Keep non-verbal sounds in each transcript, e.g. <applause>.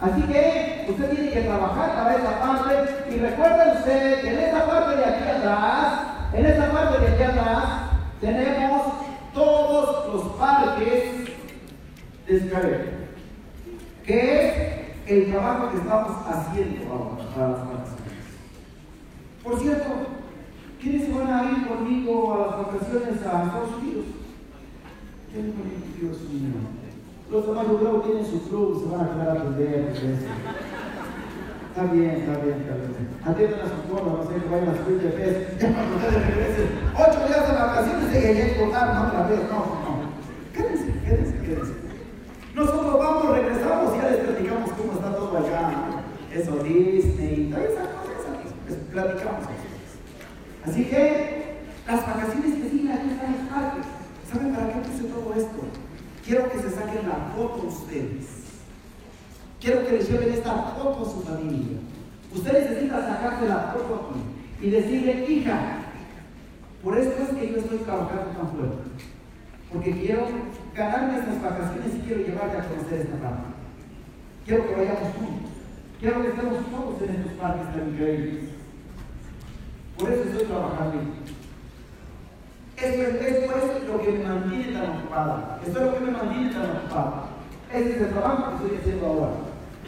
Así que usted tiene que trabajar para esa parte y recuerde usted que en esta parte de aquí atrás, en esta parte de aquí atrás, tenemos todos los parques de Skype, que es el trabajo que estamos haciendo ahora para las vacaciones. Por cierto, ¿quiénes van a ir conmigo a las vacaciones a Estados Unidos? ¿Quiénes van Los demás yo creo tienen su club, se van a quedar a aprender. Está bien, está bien, está bien. Atiendan a su pueblo, no sé que vayan a subir de pez. Ya cuando ustedes regresen, ocho días de vacaciones y ya otra vez. No, no. Quédense, quédense, quédense. Nosotros vamos, regresamos y ya les platicamos cómo está todo allá. Eso, Disney, todas esas cosas, les platicamos. Así que las vacaciones que siguen aquí están los parques. ¿Saben para qué puse todo esto? Quiero que se saquen la foto ustedes. Quiero que les lleven esta foto a su familia. Usted necesita sacarse la foto aquí y decirle, hija, por esto es que yo estoy trabajando tan fuerte. Porque quiero ganarme estas vacaciones y quiero llevarte a conocer esta parte. Quiero que vayamos juntos. Quiero que estemos todos en estos parques tan increíbles. Por eso estoy trabajando. Es lo que me mantiene tan ocupada. Esto es lo que me mantiene tan ocupada. Ese es el trabajo que estoy haciendo ahora.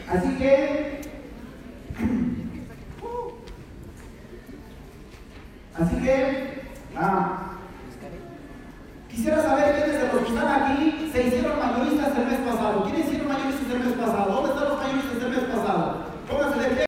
Así que, <clears throat> así que, ah, quisiera saber quiénes de los que están aquí se hicieron mayoristas